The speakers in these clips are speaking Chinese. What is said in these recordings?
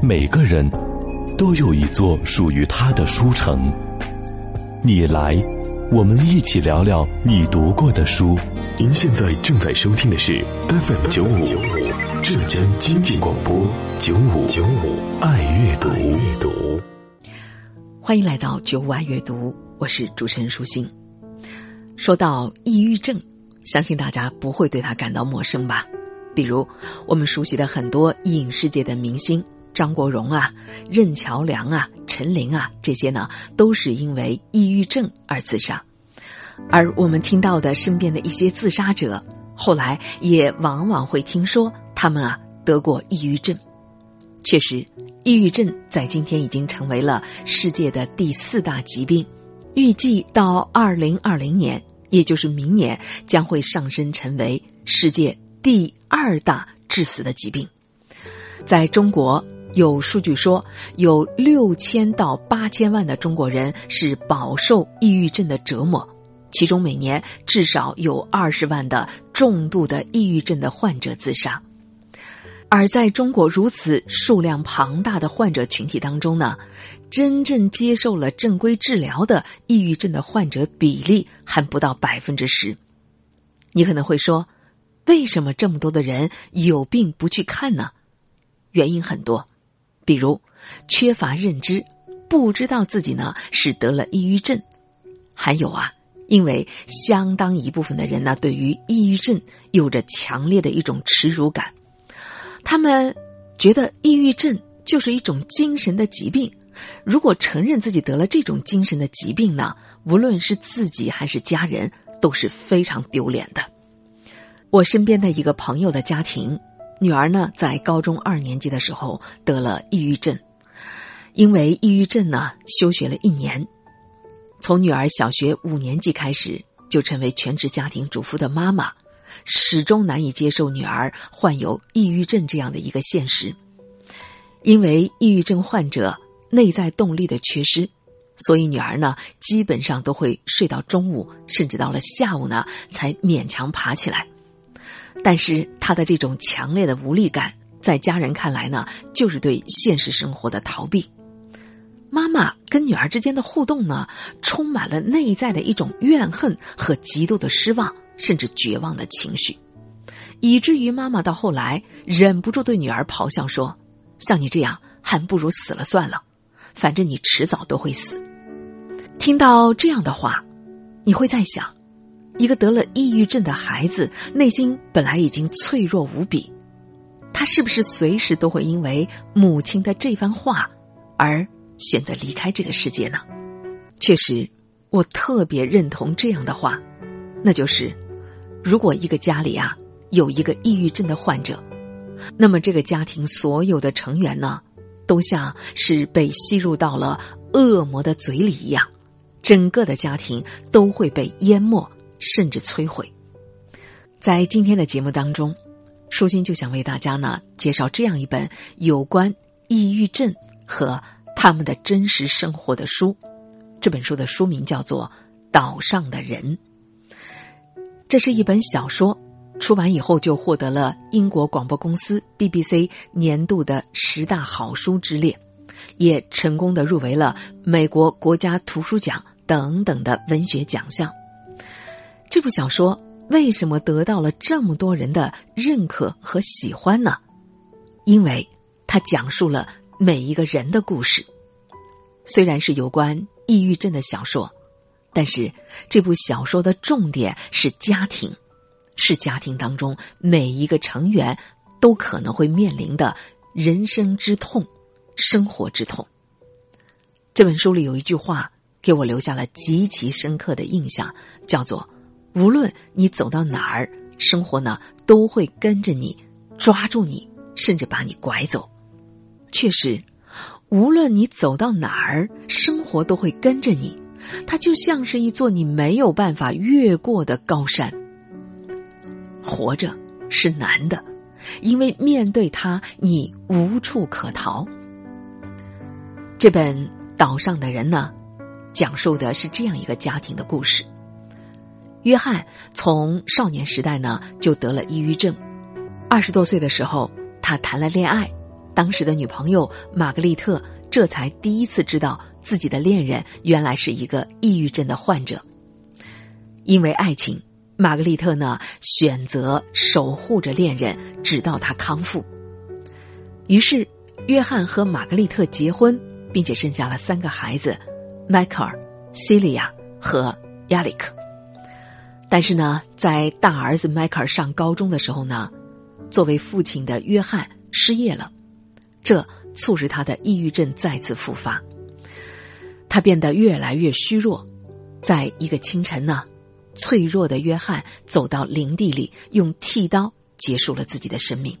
每个人都有一座属于他的书城。你来，我们一起聊聊你读过的书。您现在正在收听的是 FM 九五浙江经济广播九五九五爱阅读。欢迎来到九五爱阅读，我是主持人舒心。说到抑郁症，相信大家不会对它感到陌生吧？比如我们熟悉的很多影视界的明星。张国荣啊，任乔梁啊，陈琳啊，这些呢都是因为抑郁症而自杀，而我们听到的身边的一些自杀者，后来也往往会听说他们啊得过抑郁症。确实，抑郁症在今天已经成为了世界的第四大疾病，预计到二零二零年，也就是明年，将会上升成为世界第二大致死的疾病。在中国。有数据说，有六千到八千万的中国人是饱受抑郁症的折磨，其中每年至少有二十万的重度的抑郁症的患者自杀。而在中国如此数量庞大的患者群体当中呢，真正接受了正规治疗的抑郁症的患者比例还不到百分之十。你可能会说，为什么这么多的人有病不去看呢？原因很多。比如，缺乏认知，不知道自己呢是得了抑郁症；还有啊，因为相当一部分的人呢对于抑郁症有着强烈的一种耻辱感，他们觉得抑郁症就是一种精神的疾病，如果承认自己得了这种精神的疾病呢，无论是自己还是家人都是非常丢脸的。我身边的一个朋友的家庭。女儿呢，在高中二年级的时候得了抑郁症，因为抑郁症呢，休学了一年。从女儿小学五年级开始，就成为全职家庭主妇的妈妈，始终难以接受女儿患有抑郁症这样的一个现实。因为抑郁症患者内在动力的缺失，所以女儿呢，基本上都会睡到中午，甚至到了下午呢，才勉强爬起来。但是他的这种强烈的无力感，在家人看来呢，就是对现实生活的逃避。妈妈跟女儿之间的互动呢，充满了内在的一种怨恨和极度的失望，甚至绝望的情绪，以至于妈妈到后来忍不住对女儿咆哮说：“像你这样，还不如死了算了，反正你迟早都会死。”听到这样的话，你会在想。一个得了抑郁症的孩子，内心本来已经脆弱无比，他是不是随时都会因为母亲的这番话而选择离开这个世界呢？确实，我特别认同这样的话，那就是：如果一个家里啊有一个抑郁症的患者，那么这个家庭所有的成员呢，都像是被吸入到了恶魔的嘴里一样，整个的家庭都会被淹没。甚至摧毁。在今天的节目当中，舒心就想为大家呢介绍这样一本有关抑郁症和他们的真实生活的书。这本书的书名叫做《岛上的人》。这是一本小说，出版以后就获得了英国广播公司 BBC 年度的十大好书之列，也成功的入围了美国国家图书奖等等的文学奖项。这部小说为什么得到了这么多人的认可和喜欢呢？因为它讲述了每一个人的故事。虽然是有关抑郁症的小说，但是这部小说的重点是家庭，是家庭当中每一个成员都可能会面临的人生之痛、生活之痛。这本书里有一句话给我留下了极其深刻的印象，叫做。无论你走到哪儿，生活呢都会跟着你，抓住你，甚至把你拐走。确实，无论你走到哪儿，生活都会跟着你。它就像是一座你没有办法越过的高山。活着是难的，因为面对它，你无处可逃。这本《岛上的人》呢，讲述的是这样一个家庭的故事。约翰从少年时代呢就得了抑郁症，二十多岁的时候他谈了恋爱，当时的女朋友玛格丽特这才第一次知道自己的恋人原来是一个抑郁症的患者。因为爱情，玛格丽特呢选择守护着恋人，直到他康复。于是，约翰和玛格丽特结婚，并且生下了三个孩子：迈克尔、西利亚和亚历克。但是呢，在大儿子迈克尔上高中的时候呢，作为父亲的约翰失业了，这促使他的抑郁症再次复发。他变得越来越虚弱，在一个清晨呢，脆弱的约翰走到林地里，用剃刀结束了自己的生命。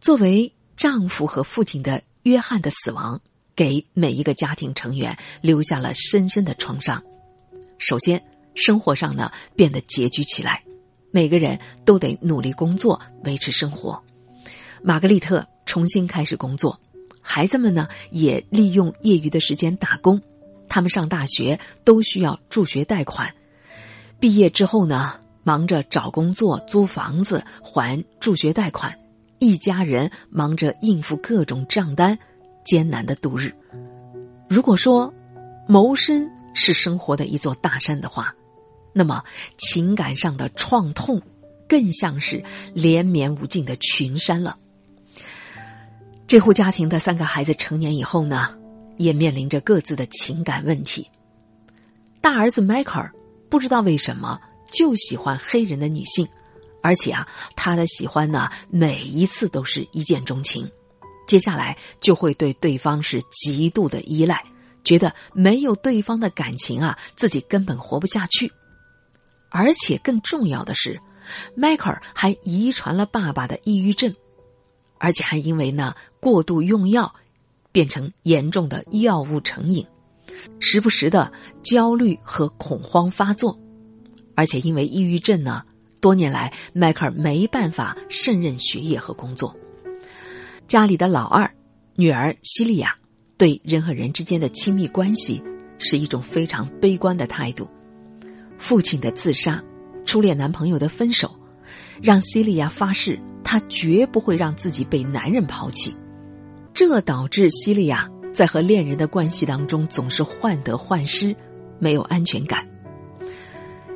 作为丈夫和父亲的约翰的死亡，给每一个家庭成员留下了深深的创伤。首先，生活上呢变得拮据起来，每个人都得努力工作维持生活。玛格丽特重新开始工作，孩子们呢也利用业余的时间打工。他们上大学都需要助学贷款，毕业之后呢，忙着找工作、租房子、还助学贷款。一家人忙着应付各种账单，艰难的度日。如果说谋生是生活的一座大山的话，那么情感上的创痛更像是连绵无尽的群山了。这户家庭的三个孩子成年以后呢，也面临着各自的情感问题。大儿子迈克尔不知道为什么就喜欢黑人的女性。而且啊，他的喜欢呢，每一次都是一见钟情，接下来就会对对方是极度的依赖，觉得没有对方的感情啊，自己根本活不下去。而且更重要的是，迈克尔还遗传了爸爸的抑郁症，而且还因为呢过度用药，变成严重的药物成瘾，时不时的焦虑和恐慌发作，而且因为抑郁症呢。多年来，迈克尔没办法胜任学业和工作。家里的老二女儿西利亚对人和人之间的亲密关系是一种非常悲观的态度。父亲的自杀，初恋男朋友的分手，让西利亚发誓她绝不会让自己被男人抛弃。这导致西利亚在和恋人的关系当中总是患得患失，没有安全感。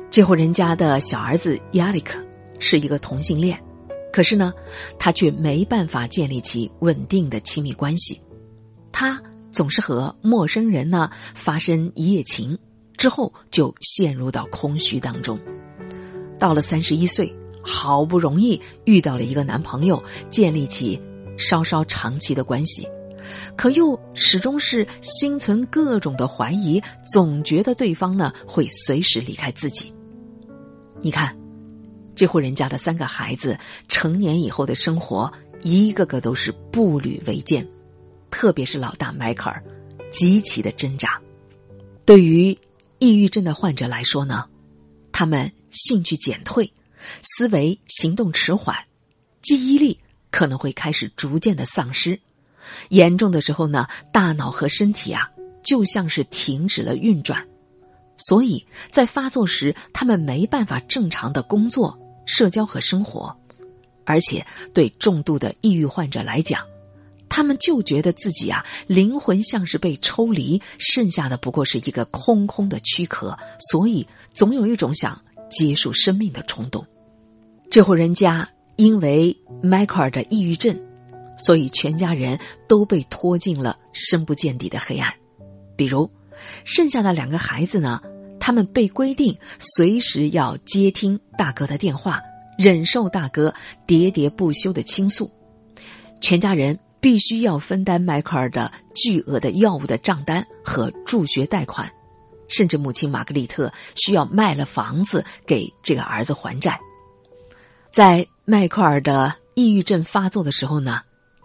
这户人家的小儿子亚历克是一个同性恋，可是呢，他却没办法建立起稳定的亲密关系。他总是和陌生人呢发生一夜情，之后就陷入到空虚当中。到了三十一岁，好不容易遇到了一个男朋友，建立起稍稍长期的关系，可又始终是心存各种的怀疑，总觉得对方呢会随时离开自己。你看，这户人家的三个孩子成年以后的生活，一个个都是步履维艰，特别是老大迈克尔，极其的挣扎。对于抑郁症的患者来说呢，他们兴趣减退，思维行动迟缓，记忆力可能会开始逐渐的丧失，严重的时候呢，大脑和身体啊，就像是停止了运转。所以在发作时，他们没办法正常的工作、社交和生活，而且对重度的抑郁患者来讲，他们就觉得自己啊，灵魂像是被抽离，剩下的不过是一个空空的躯壳，所以总有一种想结束生命的冲动。这户人家因为迈克尔的抑郁症，所以全家人都被拖进了深不见底的黑暗，比如。剩下的两个孩子呢？他们被规定随时要接听大哥的电话，忍受大哥喋喋不休的倾诉。全家人必须要分担迈克尔的巨额的药物的账单和助学贷款，甚至母亲玛格丽特需要卖了房子给这个儿子还债。在迈克尔的抑郁症发作的时候呢，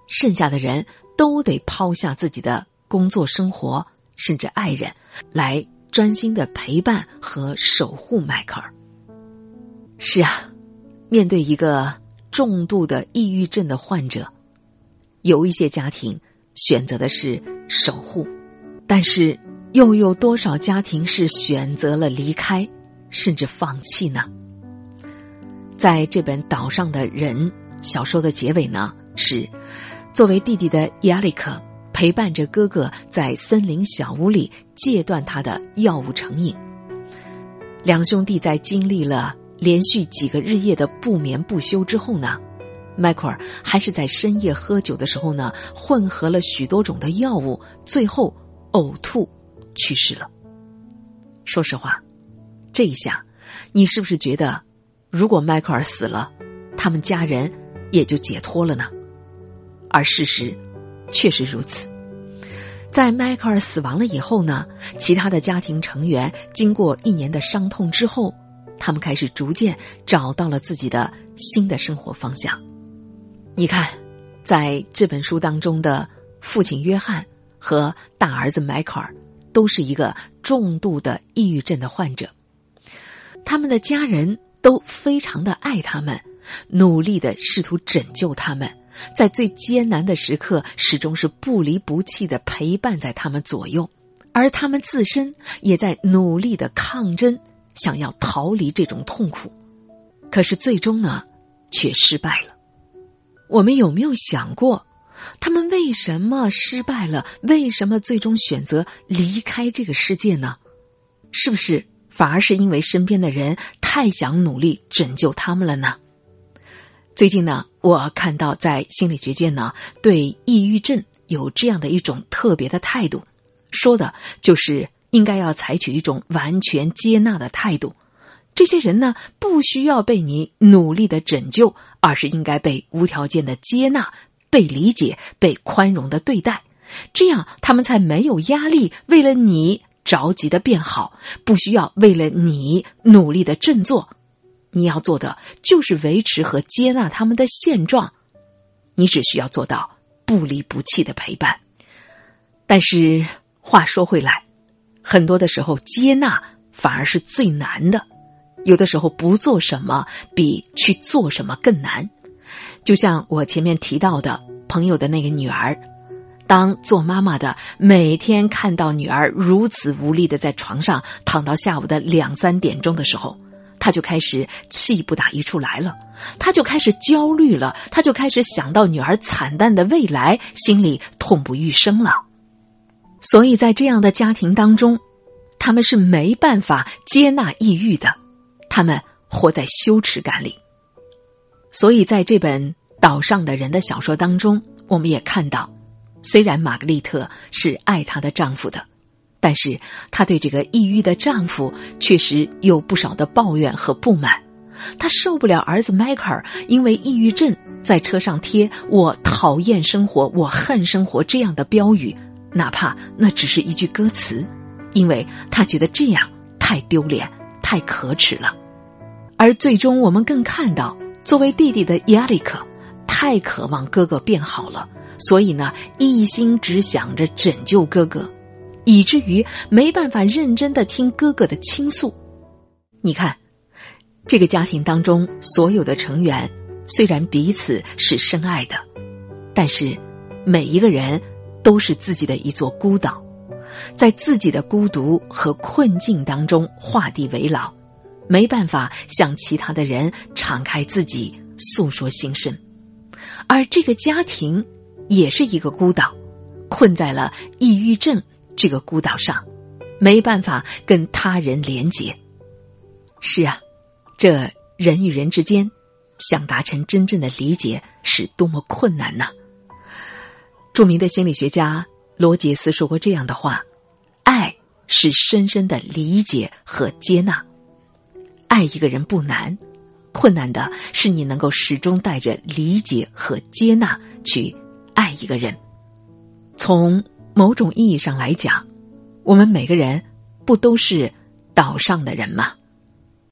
剩下的人都得抛下自己的工作生活。甚至爱人，来专心的陪伴和守护迈克尔。是啊，面对一个重度的抑郁症的患者，有一些家庭选择的是守护，但是又有多少家庭是选择了离开，甚至放弃呢？在这本《岛上的人》小说的结尾呢，是作为弟弟的亚历克陪伴着哥哥在森林小屋里戒断他的药物成瘾。两兄弟在经历了连续几个日夜的不眠不休之后呢，迈克尔还是在深夜喝酒的时候呢，混合了许多种的药物，最后呕吐去世了。说实话，这一下，你是不是觉得，如果迈克尔死了，他们家人也就解脱了呢？而事实确实如此。在迈克尔死亡了以后呢，其他的家庭成员经过一年的伤痛之后，他们开始逐渐找到了自己的新的生活方向。你看，在这本书当中的父亲约翰和大儿子迈克尔。都是一个重度的抑郁症的患者，他们的家人都非常的爱他们，努力的试图拯救他们，在最艰难的时刻始终是不离不弃的陪伴在他们左右，而他们自身也在努力的抗争，想要逃离这种痛苦，可是最终呢，却失败了。我们有没有想过？他们为什么失败了？为什么最终选择离开这个世界呢？是不是反而是因为身边的人太想努力拯救他们了呢？最近呢，我看到在心理学界呢，对抑郁症有这样的一种特别的态度，说的就是应该要采取一种完全接纳的态度。这些人呢，不需要被你努力的拯救，而是应该被无条件的接纳。被理解、被宽容的对待，这样他们才没有压力，为了你着急的变好，不需要为了你努力的振作。你要做的就是维持和接纳他们的现状，你只需要做到不离不弃的陪伴。但是话说回来，很多的时候接纳反而是最难的，有的时候不做什么比去做什么更难。就像我前面提到的朋友的那个女儿，当做妈妈的每天看到女儿如此无力的在床上躺到下午的两三点钟的时候，他就开始气不打一处来了，他就开始焦虑了，他就开始想到女儿惨淡的未来，心里痛不欲生了。所以在这样的家庭当中，他们是没办法接纳抑郁的，他们活在羞耻感里。所以，在这本《岛上的人》的小说当中，我们也看到，虽然玛格丽特是爱她的丈夫的，但是她对这个抑郁的丈夫确实有不少的抱怨和不满。她受不了儿子迈克尔因为抑郁症在车上贴“我讨厌生活，我恨生活”这样的标语，哪怕那只是一句歌词，因为她觉得这样太丢脸、太可耻了。而最终，我们更看到。作为弟弟的亚历克，太渴望哥哥变好了，所以呢，一心只想着拯救哥哥，以至于没办法认真的听哥哥的倾诉。你看，这个家庭当中所有的成员，虽然彼此是深爱的，但是每一个人都是自己的一座孤岛，在自己的孤独和困境当中画地为牢。没办法向其他的人敞开自己诉说心声，而这个家庭也是一个孤岛，困在了抑郁症这个孤岛上，没办法跟他人连结。是啊，这人与人之间想达成真正的理解是多么困难呢！著名的心理学家罗杰斯说过这样的话：“爱是深深的理解和接纳。”爱一个人不难，困难的是你能够始终带着理解和接纳去爱一个人。从某种意义上来讲，我们每个人不都是岛上的人吗？